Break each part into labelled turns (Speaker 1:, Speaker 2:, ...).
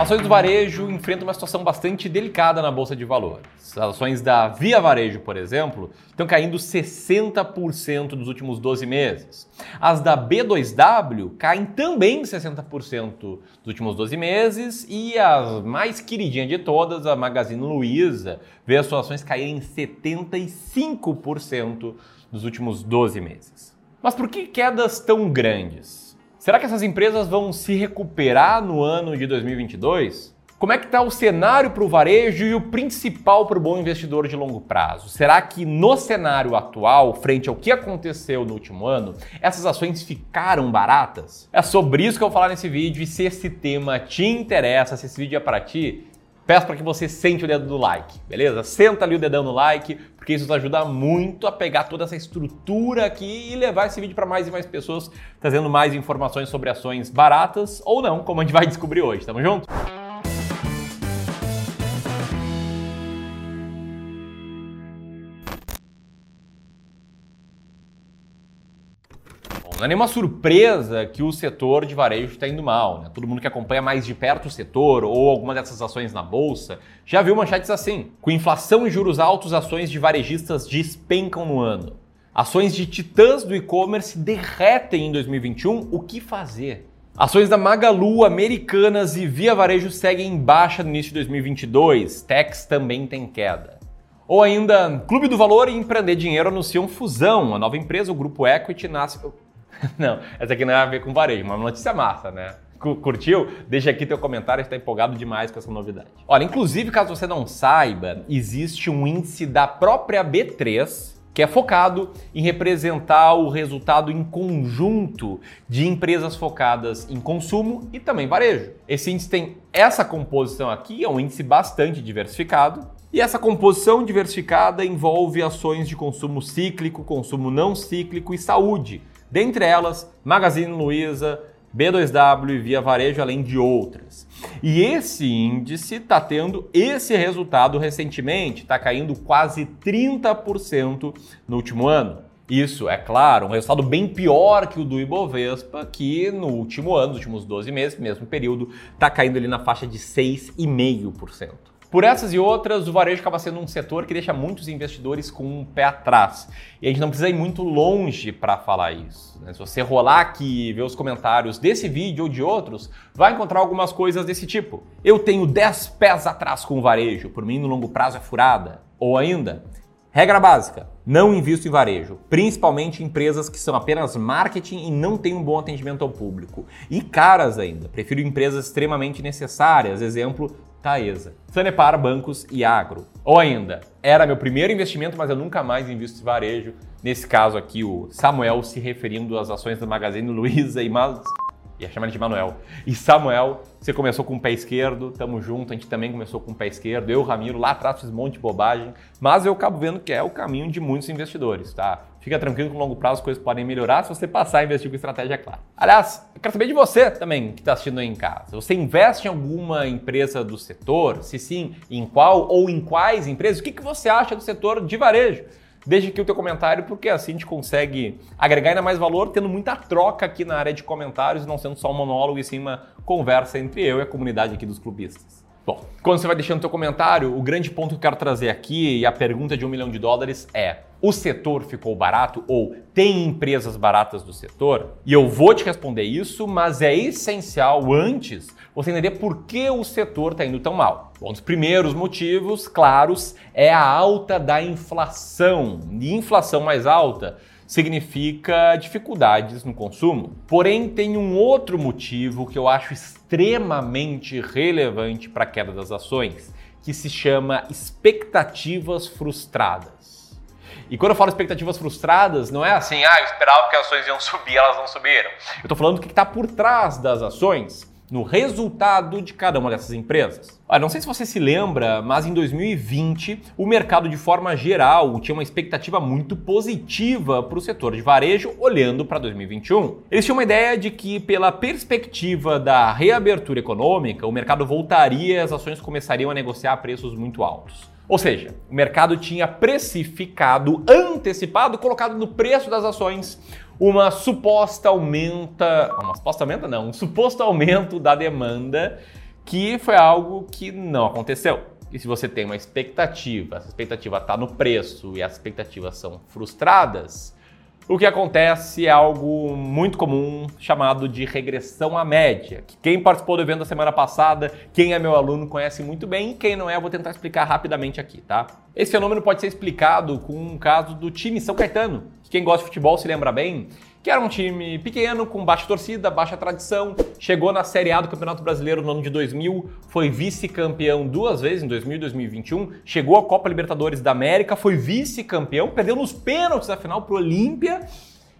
Speaker 1: Ações do varejo enfrentam uma situação bastante delicada na bolsa de valores. As ações da Via Varejo, por exemplo, estão caindo 60% nos últimos 12 meses. As da B2W caem também 60% nos últimos 12 meses e a mais queridinha de todas, a Magazine Luiza, vê as suas ações caírem 75% nos últimos 12 meses. Mas por que quedas tão grandes? Será que essas empresas vão se recuperar no ano de 2022? Como é que está o cenário para o varejo e o principal para o bom investidor de longo prazo? Será que no cenário atual, frente ao que aconteceu no último ano, essas ações ficaram baratas? É sobre isso que eu vou falar nesse vídeo e se esse tema te interessa, se esse vídeo é para ti, peço para que você sente o dedo do like, beleza? Senta ali o dedão no like, porque isso ajuda muito a pegar toda essa estrutura aqui e levar esse vídeo para mais e mais pessoas, trazendo mais informações sobre ações baratas ou não, como a gente vai descobrir hoje. Tamo junto? Não é nenhuma surpresa que o setor de varejo está indo mal. Né? Todo mundo que acompanha mais de perto o setor ou alguma dessas ações na bolsa já viu manchetes assim. Com inflação e juros altos, ações de varejistas despencam no ano. Ações de titãs do e-commerce derretem em 2021. O que fazer? Ações da Magalu, Americanas e Via Varejo seguem em baixa no início de 2022. Tex também tem queda. Ou ainda, Clube do Valor e Empreender Dinheiro anunciam fusão. A nova empresa, o Grupo Equity, nasce. não, essa aqui não é a ver com varejo, mas uma notícia massa, né? Curtiu? Deixa aqui teu comentário, está empolgado demais com essa novidade. Olha, inclusive, caso você não saiba, existe um índice da própria B3 que é focado em representar o resultado em conjunto de empresas focadas em consumo e também varejo. Esse índice tem essa composição aqui, é um índice bastante diversificado, e essa composição diversificada envolve ações de consumo cíclico, consumo não cíclico e saúde, Dentre elas, Magazine Luiza, B2W e Via Varejo, além de outras. E esse índice está tendo esse resultado recentemente, está caindo quase 30% no último ano. Isso, é claro, um resultado bem pior que o do Ibovespa, que no último ano, nos últimos 12 meses, mesmo período, está caindo ali na faixa de 6,5%. Por essas e outras, o varejo acaba sendo um setor que deixa muitos investidores com um pé atrás. E a gente não precisa ir muito longe para falar isso. Né? Se você rolar aqui e ver os comentários desse vídeo ou de outros, vai encontrar algumas coisas desse tipo. Eu tenho 10 pés atrás com o varejo, por mim no longo prazo é furada. Ou ainda, regra básica, não invisto em varejo, principalmente em empresas que são apenas marketing e não têm um bom atendimento ao público. E caras ainda, prefiro empresas extremamente necessárias, exemplo, Taesa, Sanepar, Bancos e Agro. Ou ainda, era meu primeiro investimento, mas eu nunca mais invisto em varejo. Nesse caso aqui, o Samuel se referindo às ações do Magazine Luiza e mas ia chamar ele de Manuel. E Samuel, você começou com o pé esquerdo, tamo junto, a gente também começou com o pé esquerdo. Eu, Ramiro, lá atrás fiz um monte de bobagem, mas eu acabo vendo que é o caminho de muitos investidores, tá? Fica tranquilo que no longo prazo as coisas podem melhorar se você passar a investir com estratégia clara. Aliás, eu quero saber de você também que está assistindo aí em casa. Você investe em alguma empresa do setor? Se sim, em qual ou em quais empresas? O que, que você acha do setor de varejo? Deixe aqui o teu comentário, porque assim a gente consegue agregar ainda mais valor, tendo muita troca aqui na área de comentários, não sendo só um monólogo e sim uma conversa entre eu e a comunidade aqui dos clubistas. Bom, quando você vai deixando teu comentário, o grande ponto que eu quero trazer aqui e a pergunta de um milhão de dólares é: o setor ficou barato ou tem empresas baratas do setor? E eu vou te responder isso, mas é essencial antes você entender por que o setor está indo tão mal. Um dos primeiros motivos, claros, é a alta da inflação. E inflação mais alta significa dificuldades no consumo. Porém, tem um outro motivo que eu acho extremamente relevante para a queda das ações, que se chama expectativas frustradas. E quando eu falo expectativas frustradas, não é assim, ah, eu esperava que as ações iam subir, elas não subiram. Eu estou falando do que está por trás das ações no resultado de cada uma dessas empresas. Olha, não sei se você se lembra, mas em 2020 o mercado de forma geral tinha uma expectativa muito positiva para o setor de varejo olhando para 2021. Eles tinham uma ideia de que pela perspectiva da reabertura econômica, o mercado voltaria e as ações começariam a negociar a preços muito altos. Ou seja, o mercado tinha precificado, antecipado, colocado no preço das ações uma suposta aumenta, uma suposta aumenta não, um suposto aumento da demanda que foi algo que não aconteceu. E se você tem uma expectativa, essa expectativa está no preço e as expectativas são frustradas, o que acontece é algo muito comum chamado de regressão à média, que quem participou do evento da semana passada, quem é meu aluno conhece muito bem, quem não é, eu vou tentar explicar rapidamente aqui, tá? Esse fenômeno pode ser explicado com um caso do time São Caetano, que quem gosta de futebol se lembra bem, que era um time pequeno, com baixa torcida, baixa tradição, chegou na Série A do Campeonato Brasileiro no ano de 2000, foi vice-campeão duas vezes, em 2000 e 2021, chegou à Copa Libertadores da América, foi vice-campeão, perdeu nos pênaltis na final pro Olímpia,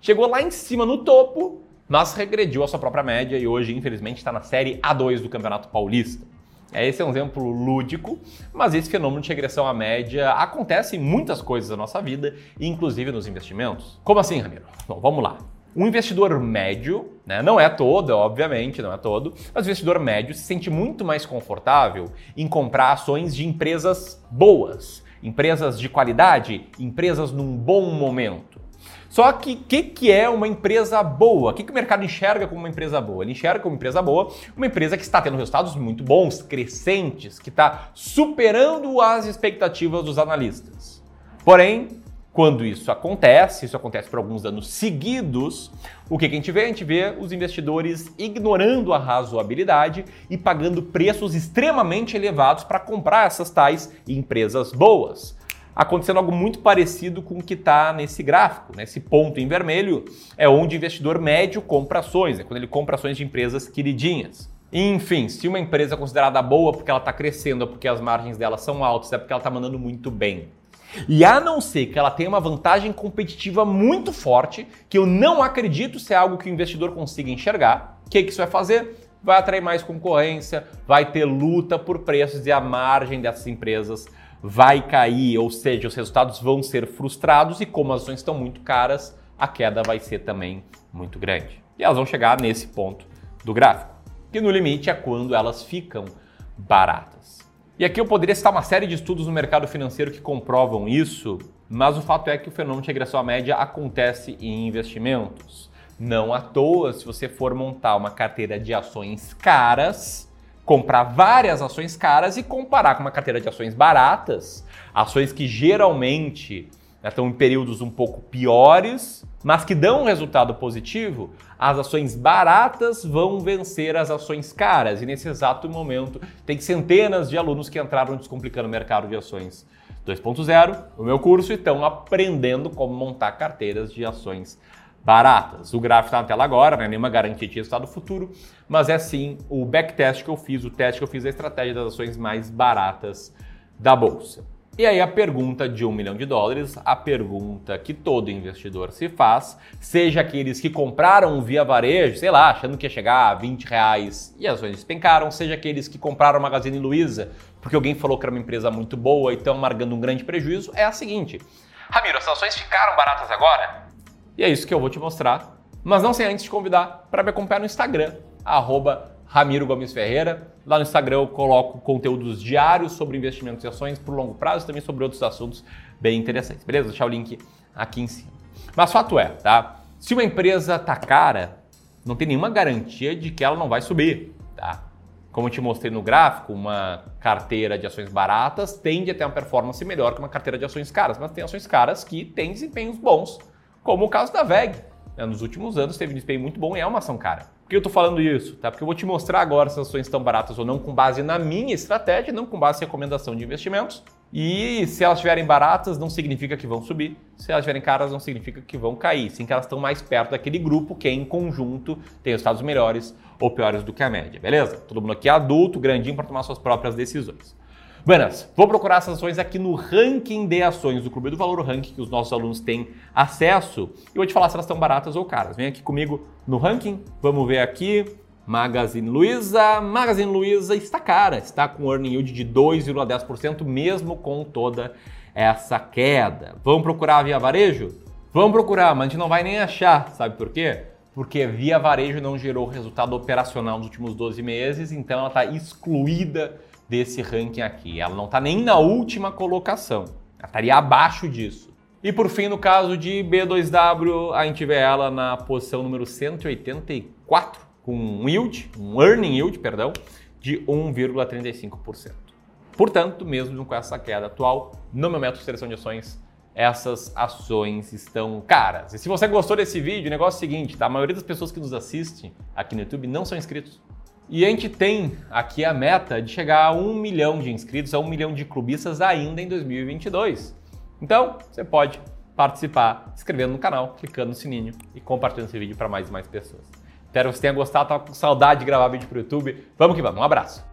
Speaker 1: chegou lá em cima no topo, mas regrediu a sua própria média e hoje, infelizmente, está na Série A2 do Campeonato Paulista. É, esse é um exemplo lúdico, mas esse fenômeno de regressão à média acontece em muitas coisas da nossa vida, inclusive nos investimentos. Como assim, Ramiro? Bom, vamos lá. Um investidor médio, né, não é todo, obviamente, não é todo, mas o investidor médio se sente muito mais confortável em comprar ações de empresas boas, empresas de qualidade, empresas num bom momento. Só que o que, que é uma empresa boa? O que, que o mercado enxerga como uma empresa boa? Ele enxerga como empresa boa uma empresa que está tendo resultados muito bons, crescentes, que está superando as expectativas dos analistas. Porém, quando isso acontece, isso acontece por alguns anos seguidos, o que, que a gente vê? A gente vê os investidores ignorando a razoabilidade e pagando preços extremamente elevados para comprar essas tais empresas boas acontecendo algo muito parecido com o que está nesse gráfico. Nesse ponto em vermelho é onde o investidor médio compra ações, é quando ele compra ações de empresas queridinhas. Enfim, se uma empresa é considerada boa porque ela está crescendo, é porque as margens dela são altas, é porque ela está mandando muito bem. E a não ser que ela tenha uma vantagem competitiva muito forte, que eu não acredito ser algo que o investidor consiga enxergar, o que, que isso vai fazer? Vai atrair mais concorrência, vai ter luta por preços e a margem dessas empresas vai cair, ou seja, os resultados vão ser frustrados e como as ações estão muito caras, a queda vai ser também muito grande. E elas vão chegar nesse ponto do gráfico, que no limite é quando elas ficam baratas. E aqui eu poderia citar uma série de estudos no mercado financeiro que comprovam isso, mas o fato é que o fenômeno de regressão à média acontece em investimentos. Não à toa, se você for montar uma carteira de ações caras, comprar várias ações caras e comparar com uma carteira de ações baratas, ações que geralmente né, estão em períodos um pouco piores, mas que dão um resultado positivo, as ações baratas vão vencer as ações caras. E nesse exato momento, tem centenas de alunos que entraram descomplicando o mercado de ações 2.0 no meu curso e estão aprendendo como montar carteiras de ações baratas. O gráfico está na tela agora, né? nenhuma garantia de resultado futuro, mas é sim o backtest que eu fiz, o teste que eu fiz da estratégia das ações mais baratas da bolsa. E aí a pergunta de um milhão de dólares, a pergunta que todo investidor se faz, seja aqueles que compraram via varejo, sei lá, achando que ia chegar a 20 reais e as ações despencaram, seja aqueles que compraram Magazine Luiza porque alguém falou que era uma empresa muito boa e estão amargando um grande prejuízo, é a seguinte. Ramiro, as ações ficaram baratas agora? E é isso que eu vou te mostrar. Mas não sem antes te convidar para me acompanhar no Instagram, arroba Ramiro Gomes Ferreira. Lá no Instagram eu coloco conteúdos diários sobre investimentos e ações por longo prazo e também sobre outros assuntos bem interessantes, beleza? Vou deixar o link aqui em cima. Mas fato é, tá? Se uma empresa tá cara, não tem nenhuma garantia de que ela não vai subir, tá? Como eu te mostrei no gráfico, uma carteira de ações baratas tende a ter uma performance melhor que uma carteira de ações caras, mas tem ações caras que têm desempenhos bons como o caso da VEG. Né? Nos últimos anos teve um desempenho muito bom e é uma ação cara. Por que eu estou falando isso? Tá? Porque eu vou te mostrar agora se as ações estão baratas ou não com base na minha estratégia, não com base em recomendação de investimentos. E se elas estiverem baratas, não significa que vão subir. Se elas estiverem caras, não significa que vão cair. Sim que elas estão mais perto daquele grupo que, em conjunto, tem resultados melhores ou piores do que a média, beleza? Todo mundo aqui é adulto, grandinho, para tomar suas próprias decisões. Buenas, vou procurar essas ações aqui no ranking de ações do Clube do Valor, o ranking que os nossos alunos têm acesso. E vou te falar se elas estão baratas ou caras. Vem aqui comigo no ranking, vamos ver aqui. Magazine Luiza. Magazine Luiza está cara, está com earning yield de 2,10%, mesmo com toda essa queda. Vamos procurar via varejo? Vamos procurar, mas a gente não vai nem achar, sabe por quê? Porque via varejo não gerou resultado operacional nos últimos 12 meses, então ela está excluída desse ranking aqui. Ela não está nem na última colocação, ela estaria abaixo disso. E por fim, no caso de B2W, a gente vê ela na posição número 184, com um yield, um earning yield, perdão, de 1,35%. Portanto, mesmo com essa queda atual, no meu método de seleção de ações, essas ações estão caras. E se você gostou desse vídeo, o negócio é o seguinte, tá? a maioria das pessoas que nos assistem aqui no YouTube não são inscritos. E a gente tem aqui a meta de chegar a um milhão de inscritos, a um milhão de clubistas ainda em 2022. Então, você pode participar se inscrevendo no canal, clicando no sininho e compartilhando esse vídeo para mais e mais pessoas. Espero que você tenha gostado, tava com saudade de gravar vídeo para o YouTube. Vamos que vamos, um abraço!